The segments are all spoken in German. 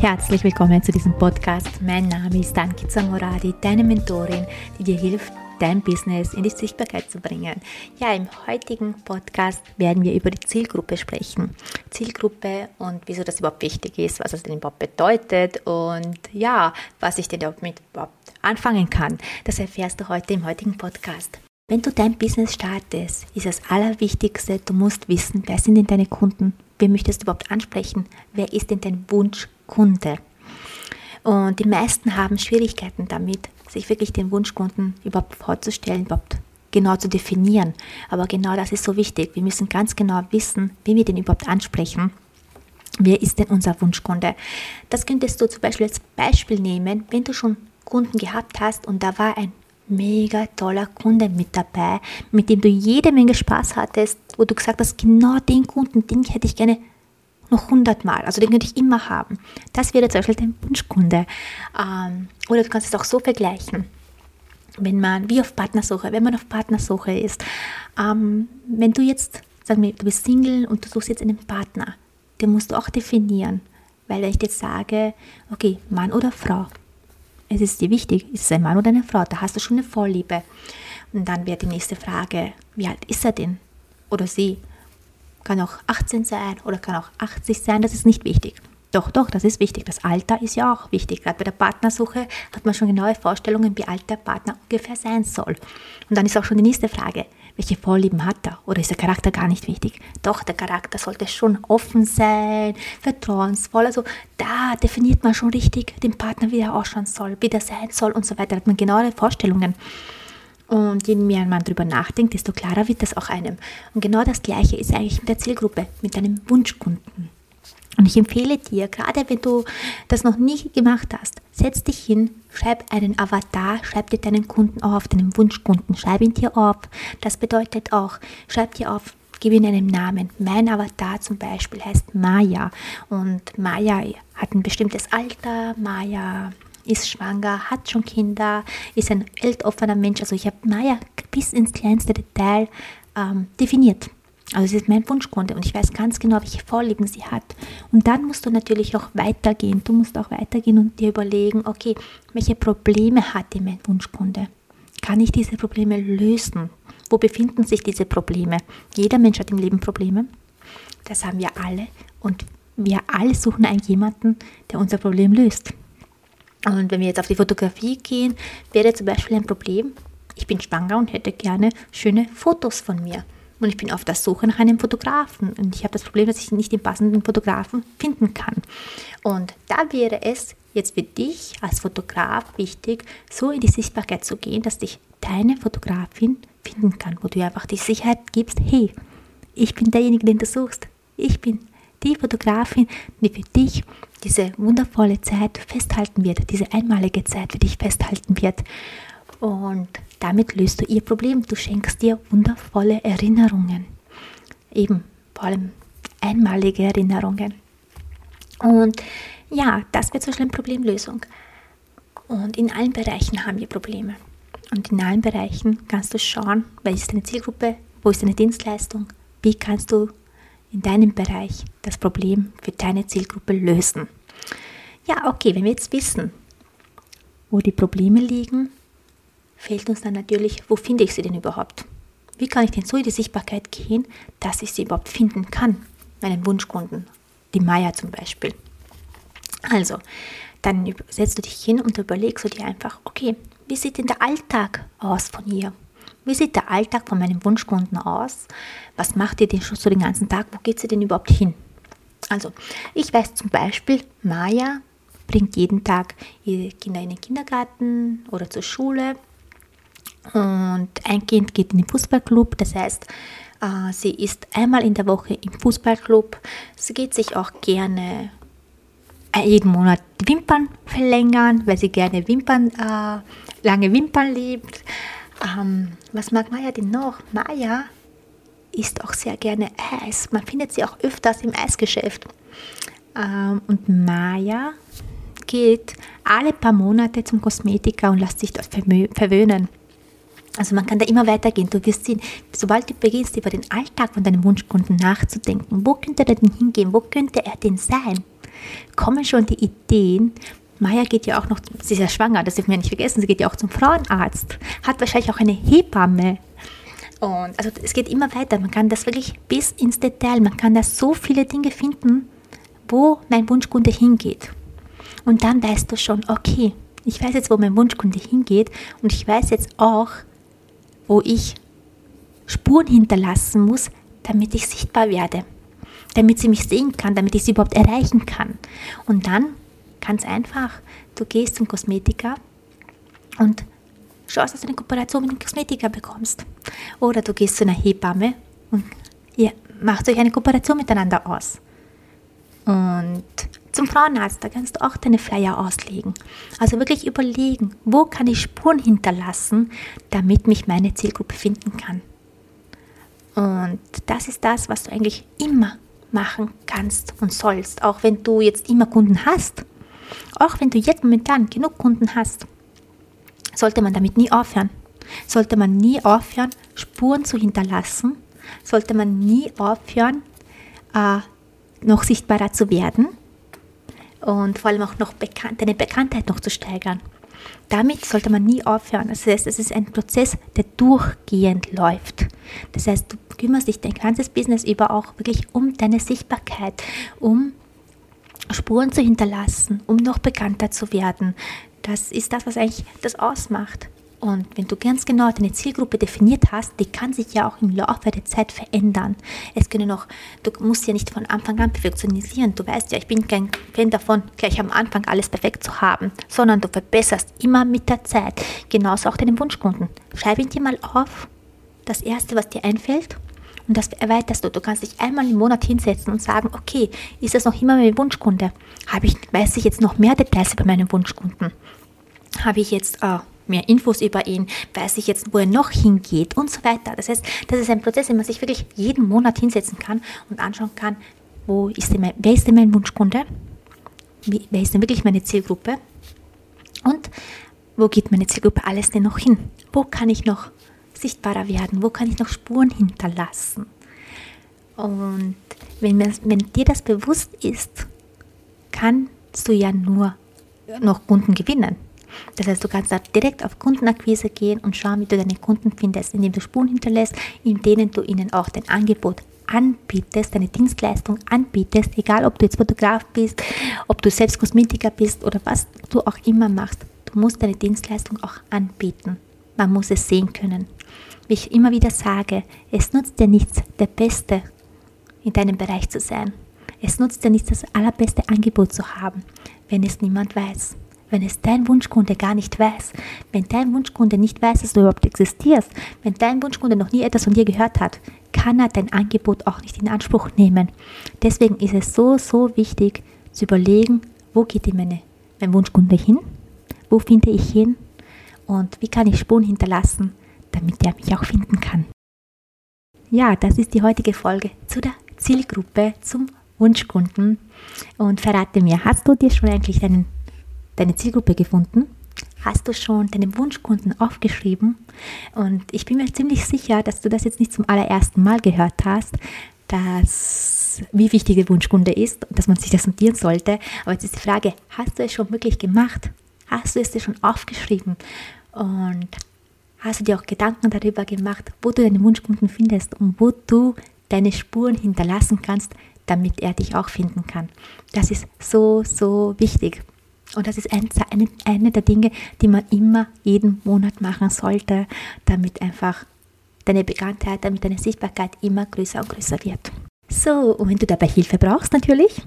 Herzlich willkommen zu diesem Podcast. Mein Name ist Danki Zamoradi, deine Mentorin, die dir hilft, dein Business in die Sichtbarkeit zu bringen. Ja, im heutigen Podcast werden wir über die Zielgruppe sprechen. Zielgruppe und wieso das überhaupt wichtig ist, was es denn überhaupt bedeutet und ja, was ich denn damit überhaupt anfangen kann. Das erfährst du heute im heutigen Podcast. Wenn du dein Business startest, ist das Allerwichtigste, du musst wissen, wer sind denn deine Kunden? Wer möchtest du überhaupt ansprechen? Wer ist denn dein Wunschkunde? Und die meisten haben Schwierigkeiten damit, sich wirklich den Wunschkunden überhaupt vorzustellen, überhaupt genau zu definieren. Aber genau das ist so wichtig. Wir müssen ganz genau wissen, wie wir den überhaupt ansprechen. Wer ist denn unser Wunschkunde? Das könntest du zum Beispiel als Beispiel nehmen, wenn du schon Kunden gehabt hast und da war ein mega toller Kunde mit dabei, mit dem du jede Menge Spaß hattest, wo du gesagt hast, genau den Kunden, den hätte ich gerne noch hundertmal, also den könnte ich immer haben. Das wäre zum Beispiel dein Wunschkunde. Ähm, oder du kannst es auch so vergleichen. Wenn man, wie auf Partnersuche, wenn man auf Partnersuche ist, ähm, wenn du jetzt, sagen wir, du bist Single und du suchst jetzt einen Partner, den musst du auch definieren. Weil wenn ich jetzt sage, okay, Mann oder Frau, es ist dir wichtig, ist es ein Mann oder eine Frau, da hast du schon eine Vorliebe. Und dann wäre die nächste Frage, wie alt ist er denn? Oder sie? Kann auch 18 sein oder kann auch 80 sein, das ist nicht wichtig. Doch, doch, das ist wichtig. Das Alter ist ja auch wichtig. Gerade bei der Partnersuche hat man schon genaue Vorstellungen, wie alt der Partner ungefähr sein soll. Und dann ist auch schon die nächste Frage, welche Vorlieben hat er? Oder ist der Charakter gar nicht wichtig? Doch, der Charakter sollte schon offen sein, vertrauensvoll. Also da definiert man schon richtig den Partner, wie er ausschauen soll, wie der sein soll und so weiter. Da hat man genaue Vorstellungen. Und je mehr man darüber nachdenkt, desto klarer wird das auch einem. Und genau das Gleiche ist eigentlich mit der Zielgruppe, mit deinem Wunschkunden. Und ich empfehle dir, gerade wenn du das noch nie gemacht hast, setz dich hin, schreib einen Avatar, schreib dir deinen Kunden auf, deinen Wunschkunden, schreib ihn dir auf. Das bedeutet auch, schreib dir auf, gib ihm einen Namen. Mein Avatar zum Beispiel heißt Maya und Maya hat ein bestimmtes Alter, Maya ist schwanger, hat schon Kinder, ist ein weltoffener Mensch. Also ich habe Maya bis ins kleinste Detail ähm, definiert. Also sie ist mein Wunschkunde und ich weiß ganz genau, welche Vorlieben sie hat. Und dann musst du natürlich auch weitergehen. Du musst auch weitergehen und dir überlegen, okay, welche Probleme hat denn mein Wunschkunde? Kann ich diese Probleme lösen? Wo befinden sich diese Probleme? Jeder Mensch hat im Leben Probleme. Das haben wir alle. Und wir alle suchen einen jemanden, der unser Problem löst. Und wenn wir jetzt auf die Fotografie gehen, wäre zum Beispiel ein Problem, ich bin schwanger und hätte gerne schöne Fotos von mir. Und ich bin auf der Suche nach einem Fotografen. Und ich habe das Problem, dass ich nicht den passenden Fotografen finden kann. Und da wäre es jetzt für dich als Fotograf wichtig, so in die Sichtbarkeit zu gehen, dass dich deine Fotografin finden kann, wo du einfach die Sicherheit gibst, hey, ich bin derjenige, den du suchst. Ich bin die Fotografin, die für dich diese wundervolle Zeit festhalten wird, diese einmalige Zeit für dich festhalten wird. Und damit löst du ihr Problem. Du schenkst dir wundervolle Erinnerungen. Eben, vor allem einmalige Erinnerungen. Und ja, das wird so eine Problemlösung. Und in allen Bereichen haben wir Probleme. Und in allen Bereichen kannst du schauen, welche ist deine Zielgruppe, wo ist deine Dienstleistung, wie kannst du in deinem Bereich das Problem für deine Zielgruppe lösen. Ja, okay, wenn wir jetzt wissen, wo die Probleme liegen, fehlt uns dann natürlich, wo finde ich sie denn überhaupt? Wie kann ich denn so in die Sichtbarkeit gehen, dass ich sie überhaupt finden kann? Meinen Wunschkunden, die Maya zum Beispiel. Also, dann setzt du dich hin und überlegst du dir einfach, okay, wie sieht denn der Alltag aus von ihr? Wie sieht der Alltag von meinem Wunschkunden aus? Was macht ihr denn schon so den ganzen Tag? Wo geht sie denn überhaupt hin? Also, ich weiß zum Beispiel, Maya bringt jeden Tag ihre Kinder in den Kindergarten oder zur Schule und ein Kind geht in den Fußballclub, das heißt, äh, sie ist einmal in der Woche im Fußballclub. Sie geht sich auch gerne äh, jeden Monat Wimpern verlängern, weil sie gerne Wimpern, äh, lange Wimpern liebt. Ähm, was mag Maya denn noch? Maya isst auch sehr gerne Eis. Man findet sie auch öfters im Eisgeschäft. Ähm, und Maya geht alle paar Monate zum Kosmetiker und lässt sich dort verwöhnen. Also man kann da immer weitergehen. Du wirst sehen, sobald du beginnst, über den Alltag von deinem Wunschkunden nachzudenken, wo könnte er denn hingehen, wo könnte er denn sein, kommen schon die Ideen. Maya geht ja auch noch, sie ist ja schwanger, das dürfen wir nicht vergessen, sie geht ja auch zum Frauenarzt, hat wahrscheinlich auch eine Hebamme. Und also es geht immer weiter. Man kann das wirklich bis ins Detail, man kann da so viele Dinge finden, wo mein Wunschkunde hingeht. Und dann weißt du schon, okay, ich weiß jetzt, wo mein Wunschkunde hingeht und ich weiß jetzt auch, wo ich Spuren hinterlassen muss, damit ich sichtbar werde, damit sie mich sehen kann, damit ich sie überhaupt erreichen kann. Und dann ganz einfach, du gehst zum Kosmetiker und schaust, dass du eine Kooperation mit dem Kosmetiker bekommst. Oder du gehst zu einer Hebamme und ihr macht euch eine Kooperation miteinander aus. Und zum Frauenarzt, da kannst du auch deine Flyer auslegen. Also wirklich überlegen, wo kann ich Spuren hinterlassen, damit mich meine Zielgruppe finden kann. Und das ist das, was du eigentlich immer machen kannst und sollst, auch wenn du jetzt immer Kunden hast. Auch wenn du jetzt momentan genug Kunden hast, sollte man damit nie aufhören. Sollte man nie aufhören, Spuren zu hinterlassen. Sollte man nie aufhören, äh, noch sichtbarer zu werden und vor allem auch noch bekannt, deine Bekanntheit noch zu steigern. Damit sollte man nie aufhören. Das heißt, es ist ein Prozess, der durchgehend läuft. Das heißt, du kümmerst dich dein ganzes Business über auch wirklich um deine Sichtbarkeit, um Spuren zu hinterlassen, um noch bekannter zu werden. Das ist das, was eigentlich das ausmacht. Und wenn du ganz genau deine Zielgruppe definiert hast, die kann sich ja auch im Laufe der Zeit verändern. Es können auch, du musst ja nicht von Anfang an perfektionisieren. Du weißt ja, ich bin kein Fan davon, gleich am Anfang alles perfekt zu haben, sondern du verbesserst immer mit der Zeit. Genauso auch deinen Wunschkunden. Schreib ihn dir mal auf, das Erste, was dir einfällt. Und das erweiterst du. Du kannst dich einmal im Monat hinsetzen und sagen, okay, ist das noch immer mein Wunschkunde? Habe ich, weiß ich jetzt noch mehr Details über meinen Wunschkunden? Habe ich jetzt äh, mehr Infos über ihn, weiß ich jetzt, wo er noch hingeht und so weiter. Das heißt, das ist ein Prozess, den man sich wirklich jeden Monat hinsetzen kann und anschauen kann, wo ist denn mein, wer ist denn mein Wunschkunde, Wie, wer ist denn wirklich meine Zielgruppe und wo geht meine Zielgruppe alles denn noch hin? Wo kann ich noch sichtbarer werden? Wo kann ich noch Spuren hinterlassen? Und wenn, wenn dir das bewusst ist, kannst du ja nur noch Kunden gewinnen. Das heißt, du kannst da direkt auf Kundenakquise gehen und schauen, wie du deine Kunden findest, indem du Spuren hinterlässt, in denen du ihnen auch dein Angebot anbietest, deine Dienstleistung anbietest, egal ob du jetzt Fotograf bist, ob du selbst Kosmetiker bist oder was du auch immer machst. Du musst deine Dienstleistung auch anbieten. Man muss es sehen können. Wie ich immer wieder sage, es nutzt dir nichts, der Beste in deinem Bereich zu sein. Es nutzt dir nichts, das allerbeste Angebot zu haben, wenn es niemand weiß. Wenn es dein Wunschkunde gar nicht weiß, wenn dein Wunschkunde nicht weiß, dass du überhaupt existierst, wenn dein Wunschkunde noch nie etwas von dir gehört hat, kann er dein Angebot auch nicht in Anspruch nehmen. Deswegen ist es so, so wichtig zu überlegen, wo geht meine, mein Wunschkunde hin, wo finde ich hin? Und wie kann ich Spuren hinterlassen, damit er mich auch finden kann. Ja, das ist die heutige Folge zu der Zielgruppe, zum Wunschkunden. Und verrate mir, hast du dir schon eigentlich deinen deine Zielgruppe gefunden? Hast du schon deinen Wunschkunden aufgeschrieben? Und ich bin mir ziemlich sicher, dass du das jetzt nicht zum allerersten Mal gehört hast, dass, wie wichtig der Wunschkunde ist dass man sich das notieren sollte. Aber jetzt ist die Frage, hast du es schon wirklich gemacht? Hast du es dir schon aufgeschrieben? Und hast du dir auch Gedanken darüber gemacht, wo du deine Wunschkunden findest und wo du deine Spuren hinterlassen kannst, damit er dich auch finden kann? Das ist so, so wichtig. Und das ist ein, eine, eine der Dinge, die man immer jeden Monat machen sollte, damit einfach deine Bekanntheit, damit deine Sichtbarkeit immer größer und größer wird. So, und wenn du dabei Hilfe brauchst natürlich,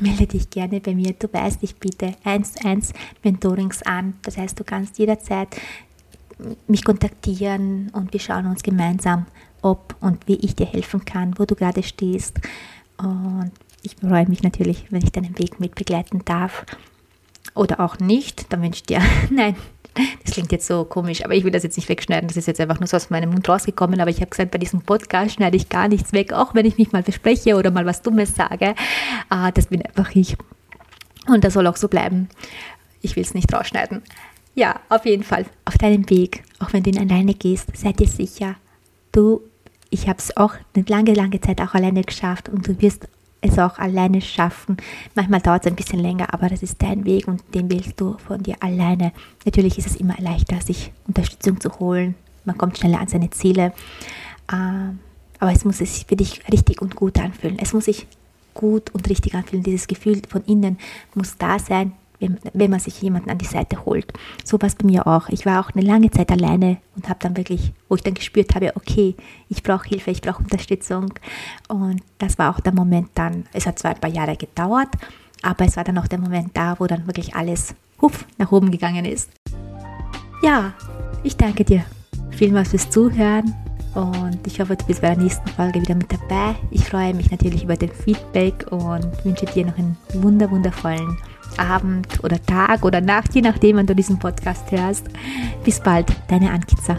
melde dich gerne bei mir. Du weißt, ich biete 1 zu 1 Mentorings an. Das heißt, du kannst jederzeit mich kontaktieren und wir schauen uns gemeinsam, ob und wie ich dir helfen kann, wo du gerade stehst. Und ich freue mich natürlich, wenn ich deinen Weg mit begleiten darf oder auch nicht, dann wünsche ich dir, nein, das klingt jetzt so komisch, aber ich will das jetzt nicht wegschneiden. Das ist jetzt einfach nur so aus meinem Mund rausgekommen. Aber ich habe gesagt, bei diesem Podcast schneide ich gar nichts weg, auch wenn ich mich mal verspreche oder mal was Dummes sage. Ah, das bin einfach ich. Und das soll auch so bleiben. Ich will es nicht rausschneiden. Ja, auf jeden Fall, auf deinem Weg, auch wenn du ihn alleine gehst, sei dir sicher, du, ich habe es auch eine lange, lange Zeit auch alleine geschafft und du wirst es auch alleine schaffen. Manchmal dauert es ein bisschen länger, aber das ist dein Weg und den wählst du von dir alleine. Natürlich ist es immer leichter, sich Unterstützung zu holen. Man kommt schneller an seine Ziele. Ähm, aber es muss sich für dich richtig und gut anfühlen. Es muss sich gut und richtig anfühlen. Dieses Gefühl von innen muss da sein, wenn, wenn man sich jemanden an die Seite holt. So war es bei mir auch. Ich war auch eine lange Zeit alleine und habe dann wirklich, wo ich dann gespürt habe, okay, ich brauche Hilfe, ich brauche Unterstützung. Und das war auch der Moment dann, es hat zwar ein paar Jahre gedauert, aber es war dann auch der Moment da, wo dann wirklich alles hupf, nach oben gegangen ist. Ja, ich danke dir vielmals fürs Zuhören und ich hoffe, du bist bei der nächsten Folge wieder mit dabei. Ich freue mich natürlich über den Feedback und wünsche dir noch einen wunder wundervollen Abend oder Tag oder Nacht, je nachdem, wann du diesen Podcast hörst. Bis bald, deine Ankitzer.